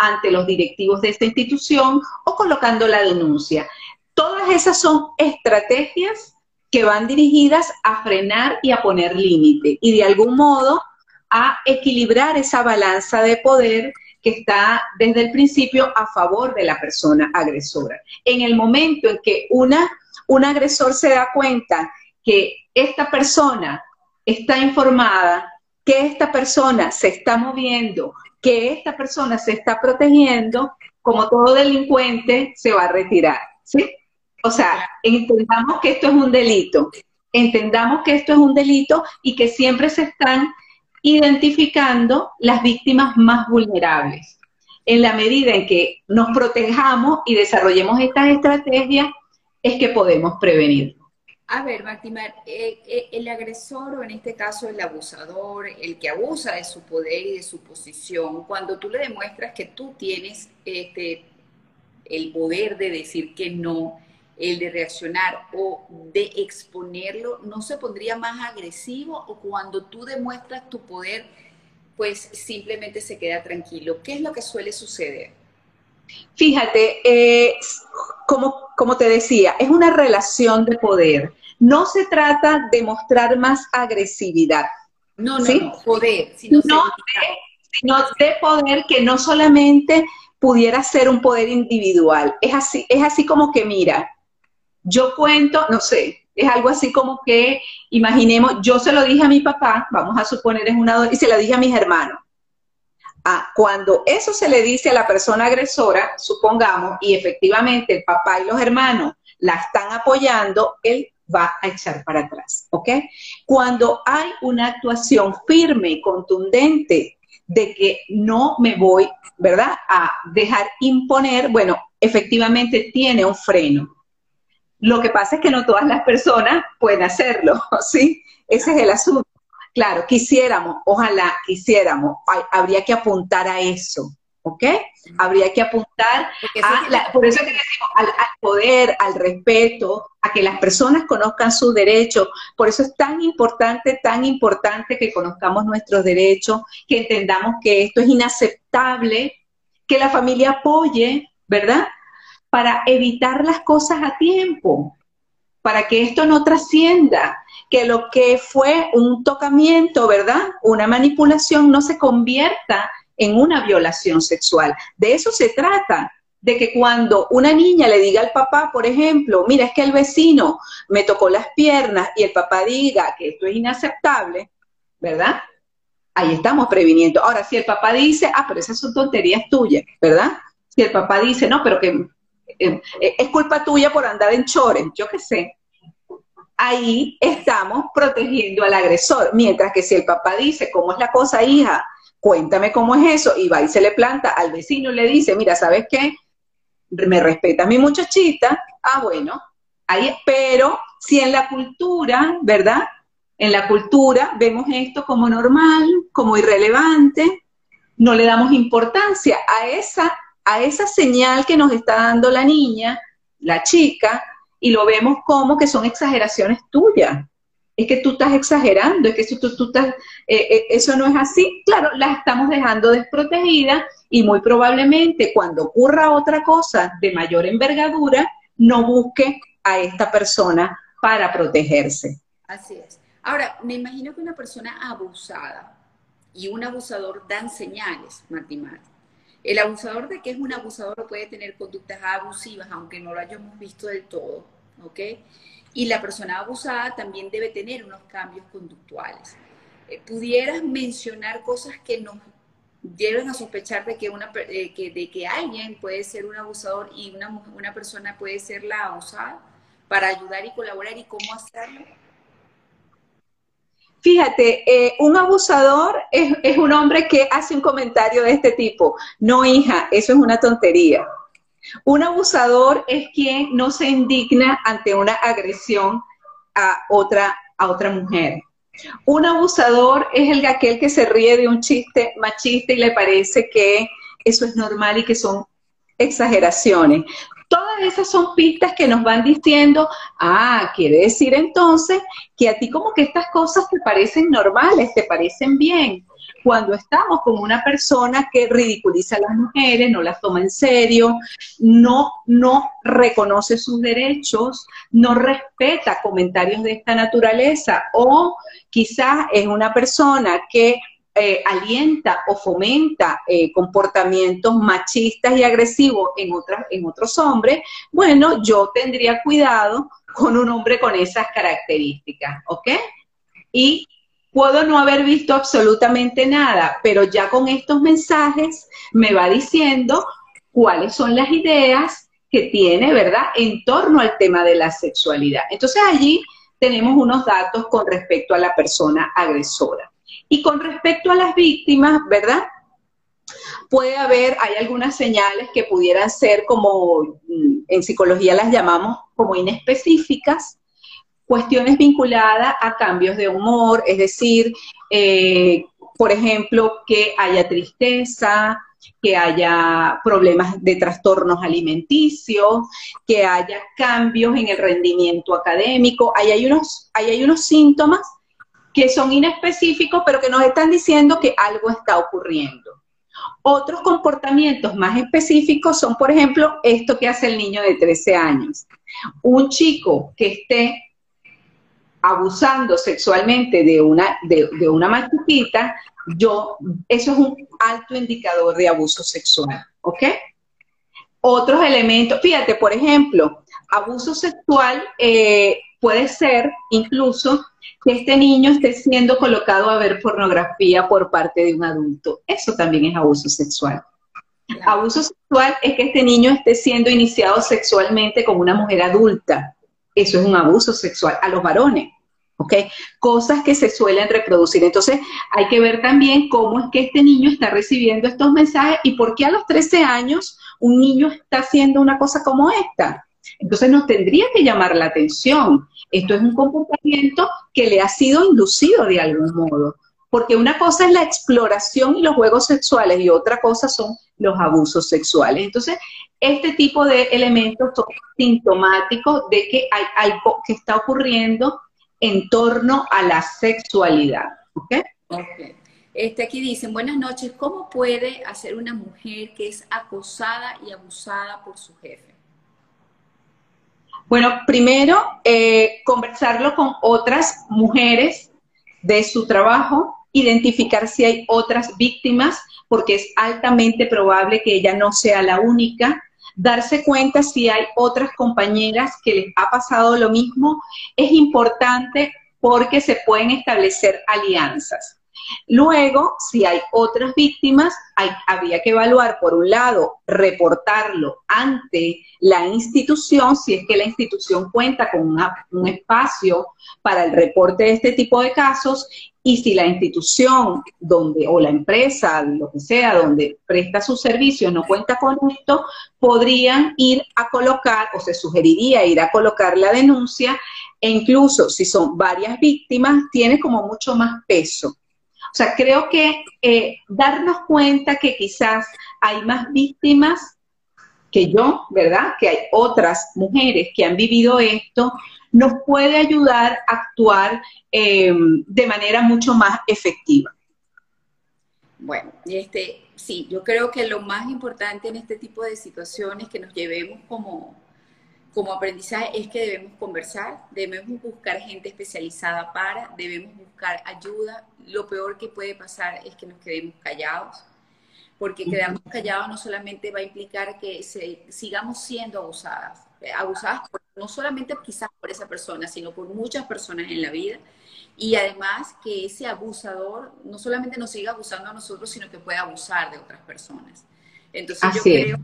ante los directivos de esta institución o colocando la denuncia. Todas esas son estrategias que van dirigidas a frenar y a poner límite y de algún modo a equilibrar esa balanza de poder que está desde el principio a favor de la persona agresora. En el momento en que una, un agresor se da cuenta que esta persona está informada, que esta persona se está moviendo, que esta persona se está protegiendo, como todo delincuente, se va a retirar. ¿sí? O sea, entendamos que esto es un delito, entendamos que esto es un delito y que siempre se están identificando las víctimas más vulnerables. En la medida en que nos protejamos y desarrollemos estas estrategias, es que podemos prevenir. A ver, Martimar, eh, eh, el agresor o en este caso el abusador, el que abusa de su poder y de su posición, cuando tú le demuestras que tú tienes este, el poder de decir que no, el de reaccionar o de exponerlo, ¿no se pondría más agresivo o cuando tú demuestras tu poder, pues simplemente se queda tranquilo? ¿Qué es lo que suele suceder? Fíjate, eh, como, como te decía, es una relación de poder. No se trata de mostrar más agresividad. No, no, ¿sí? poder, sino, no de, sino de poder que no solamente pudiera ser un poder individual. Es así, es así como que, mira, yo cuento, no sé, es algo así como que, imaginemos, yo se lo dije a mi papá, vamos a suponer es una, y se lo dije a mis hermanos. Ah, cuando eso se le dice a la persona agresora, supongamos, y efectivamente el papá y los hermanos la están apoyando, él va a echar para atrás, ¿ok? Cuando hay una actuación firme y contundente de que no me voy, ¿verdad?, a dejar imponer, bueno, efectivamente tiene un freno. Lo que pasa es que no todas las personas pueden hacerlo, ¿sí? Ese es el asunto. Claro, quisiéramos, ojalá quisiéramos, habría que apuntar a eso, ¿ok? Habría que apuntar a, por eso que decimos, al, poder, al respeto, a que las personas conozcan sus derechos. Por eso es tan importante, tan importante que conozcamos nuestros derechos, que entendamos que esto es inaceptable, que la familia apoye, ¿verdad? para evitar las cosas a tiempo, para que esto no trascienda, que lo que fue un tocamiento, ¿verdad? Una manipulación no se convierta en una violación sexual. De eso se trata, de que cuando una niña le diga al papá, por ejemplo, mira, es que el vecino me tocó las piernas y el papá diga que esto es inaceptable, ¿verdad? Ahí estamos previniendo. Ahora, si el papá dice, ah, pero esas son tonterías tuyas, ¿verdad? Si el papá dice, no, pero que eh, eh, es culpa tuya por andar en chores, yo qué sé. Ahí estamos protegiendo al agresor, mientras que si el papá dice, ¿cómo es la cosa, hija? Cuéntame cómo es eso, y va y se le planta al vecino y le dice, mira, ¿sabes qué? Me respeta mi muchachita, ah, bueno, ahí, pero si en la cultura, ¿verdad? En la cultura vemos esto como normal, como irrelevante, no le damos importancia a esa a esa señal que nos está dando la niña, la chica, y lo vemos como que son exageraciones tuyas. Es que tú estás exagerando, es que eso, tú, estás, eh, eh, eso no es así. Claro, la estamos dejando desprotegida y muy probablemente cuando ocurra otra cosa de mayor envergadura, no busque a esta persona para protegerse. Así es. Ahora, me imagino que una persona abusada y un abusador dan señales, Martín. El abusador de que es un abusador puede tener conductas abusivas, aunque no lo hayamos visto del todo, ¿ok? Y la persona abusada también debe tener unos cambios conductuales. Eh, ¿Pudieras mencionar cosas que nos lleven a sospechar de que, una, eh, de que alguien puede ser un abusador y una, una persona puede ser la abusada para ayudar y colaborar y cómo hacerlo? Fíjate, eh, un abusador es, un hombre que hace un comentario de este tipo. No, hija, eso es una tontería. Un abusador es quien no se indigna ante una agresión a otra, a otra mujer. Un abusador es el aquel que se ríe de un chiste machista y le parece que eso es normal y que son exageraciones. Todas esas son pistas que nos van diciendo, ah, quiere decir entonces que a ti como que estas cosas te parecen normales, te parecen bien. Cuando estamos con una persona que ridiculiza a las mujeres, no las toma en serio, no, no reconoce sus derechos, no respeta comentarios de esta naturaleza o quizás es una persona que eh, alienta o fomenta eh, comportamientos machistas y agresivos en, otras, en otros hombres, bueno, yo tendría cuidado con un hombre con esas características, ¿ok? Y puedo no haber visto absolutamente nada, pero ya con estos mensajes me va diciendo cuáles son las ideas que tiene, ¿verdad?, en torno al tema de la sexualidad. Entonces allí tenemos unos datos con respecto a la persona agresora. Y con respecto a las víctimas, ¿verdad? Puede haber, hay algunas señales que pudieran ser como, mm, en psicología las llamamos como inespecíficas, cuestiones vinculadas a cambios de humor, es decir, eh, por ejemplo, que haya tristeza, que haya problemas de trastornos alimenticios, que haya cambios en el rendimiento académico. Hay unos, ahí hay unos síntomas que son inespecíficos, pero que nos están diciendo que algo está ocurriendo. Otros comportamientos más específicos son, por ejemplo, esto que hace el niño de 13 años. Un chico que esté abusando sexualmente de una, de, una machuquita, yo, eso es un alto indicador de abuso sexual, ¿ok? Otros elementos, fíjate, por ejemplo, abuso sexual eh, puede ser incluso que este niño esté siendo colocado a ver pornografía por parte de un adulto. Eso también es abuso sexual. Abuso sexual es que este niño esté siendo iniciado sexualmente con una mujer adulta. Eso es un abuso sexual a los varones. ¿ok? Cosas que se suelen reproducir. Entonces, hay que ver también cómo es que este niño está recibiendo estos mensajes y por qué a los 13 años un niño está haciendo una cosa como esta. Entonces nos tendría que llamar la atención. Esto es un comportamiento que le ha sido inducido de algún modo. Porque una cosa es la exploración y los juegos sexuales y otra cosa son los abusos sexuales. Entonces, este tipo de elementos son sintomáticos de que hay algo que está ocurriendo en torno a la sexualidad. ¿Ok? Este, aquí dicen, buenas noches, ¿cómo puede hacer una mujer que es acosada y abusada por su jefe? Bueno, primero, eh, conversarlo con otras mujeres de su trabajo, identificar si hay otras víctimas, porque es altamente probable que ella no sea la única, darse cuenta si hay otras compañeras que les ha pasado lo mismo, es importante porque se pueden establecer alianzas. Luego, si hay otras víctimas, hay, habría que evaluar, por un lado, reportarlo ante la institución, si es que la institución cuenta con un espacio para el reporte de este tipo de casos, y si la institución donde, o la empresa, lo que sea, donde presta sus servicios no cuenta con esto, podrían ir a colocar, o se sugeriría ir a colocar la denuncia, e incluso si son varias víctimas, tiene como mucho más peso o sea, creo que eh, darnos cuenta que quizás hay más víctimas que yo, ¿verdad? Que hay otras mujeres que han vivido esto, nos puede ayudar a actuar eh, de manera mucho más efectiva. Bueno, este, sí, yo creo que lo más importante en este tipo de situaciones que nos llevemos como, como aprendizaje es que debemos conversar, debemos buscar gente especializada para, debemos buscar ayuda. Lo peor que puede pasar es que nos quedemos callados, porque quedarnos callados no solamente va a implicar que sigamos siendo abusadas, eh, abusadas no solamente quizás por esa persona, sino por muchas personas en la vida. Y además que ese abusador no solamente nos siga abusando a nosotros, sino que puede abusar de otras personas. Entonces yo creo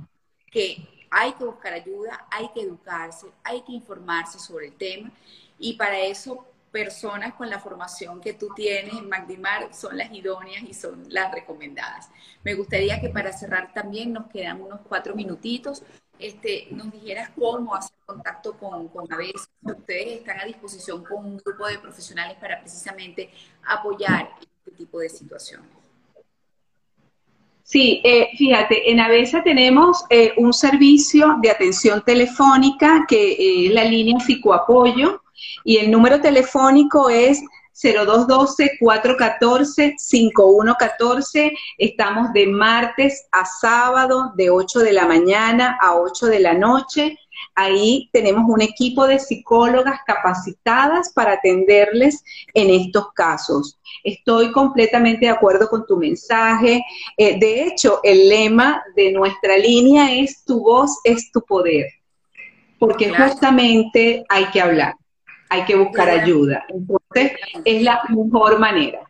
que hay que buscar ayuda, hay que educarse, hay que informarse sobre el tema y para eso personas con la formación que tú tienes en Magdimar son las idóneas y son las recomendadas. Me gustaría que para cerrar también nos quedan unos cuatro minutitos, este, nos dijeras cómo hacer contacto con, con ABES. Ustedes están a disposición con un grupo de profesionales para precisamente apoyar este tipo de situaciones. Sí, eh, fíjate, en Avesa tenemos eh, un servicio de atención telefónica que es la línea psicoapoyo y el número telefónico es 0212-414-5114. Estamos de martes a sábado de 8 de la mañana a 8 de la noche. Ahí tenemos un equipo de psicólogas capacitadas para atenderles en estos casos. Estoy completamente de acuerdo con tu mensaje. Eh, de hecho, el lema de nuestra línea es tu voz es tu poder, porque justamente hay que hablar hay que buscar ayuda. Entonces, es la mejor manera.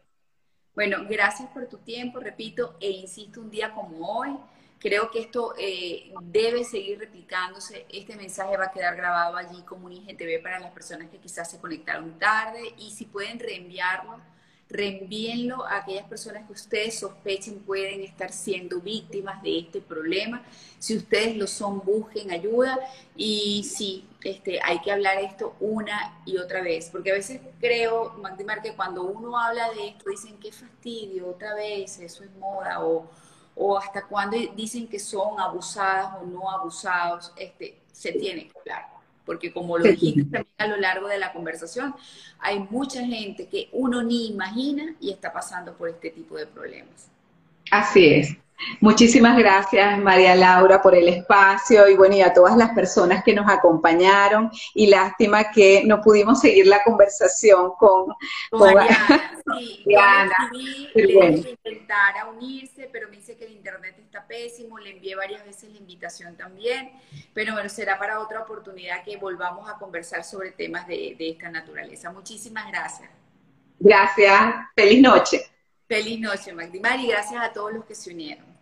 Bueno, gracias por tu tiempo, repito, e insisto, un día como hoy, creo que esto eh, debe seguir replicándose. Este mensaje va a quedar grabado allí como un IGTV para las personas que quizás se conectaron tarde y si pueden reenviarlo reenvíenlo a aquellas personas que ustedes sospechen pueden estar siendo víctimas de este problema. Si ustedes lo son, busquen ayuda y sí, este, hay que hablar esto una y otra vez, porque a veces creo, Magdimar, que cuando uno habla de esto dicen qué fastidio, otra vez, eso es moda, o, o hasta cuando dicen que son abusadas o no abusados, este, se tiene que hablar porque como lo dijiste también a lo largo de la conversación, hay mucha gente que uno ni imagina y está pasando por este tipo de problemas. Así es. Muchísimas gracias, María Laura, por el espacio y bueno, y a todas las personas que nos acompañaron. Y lástima que no pudimos seguir la conversación con, con, Sí, Diana. le intentar a unirse, pero me dice que el internet está pésimo. Le envié varias veces la invitación también. Pero bueno, será para otra oportunidad que volvamos a conversar sobre temas de, de esta naturaleza. Muchísimas gracias. Gracias. Feliz noche. Feliz noche, Magdimar, y gracias a todos los que se unieron.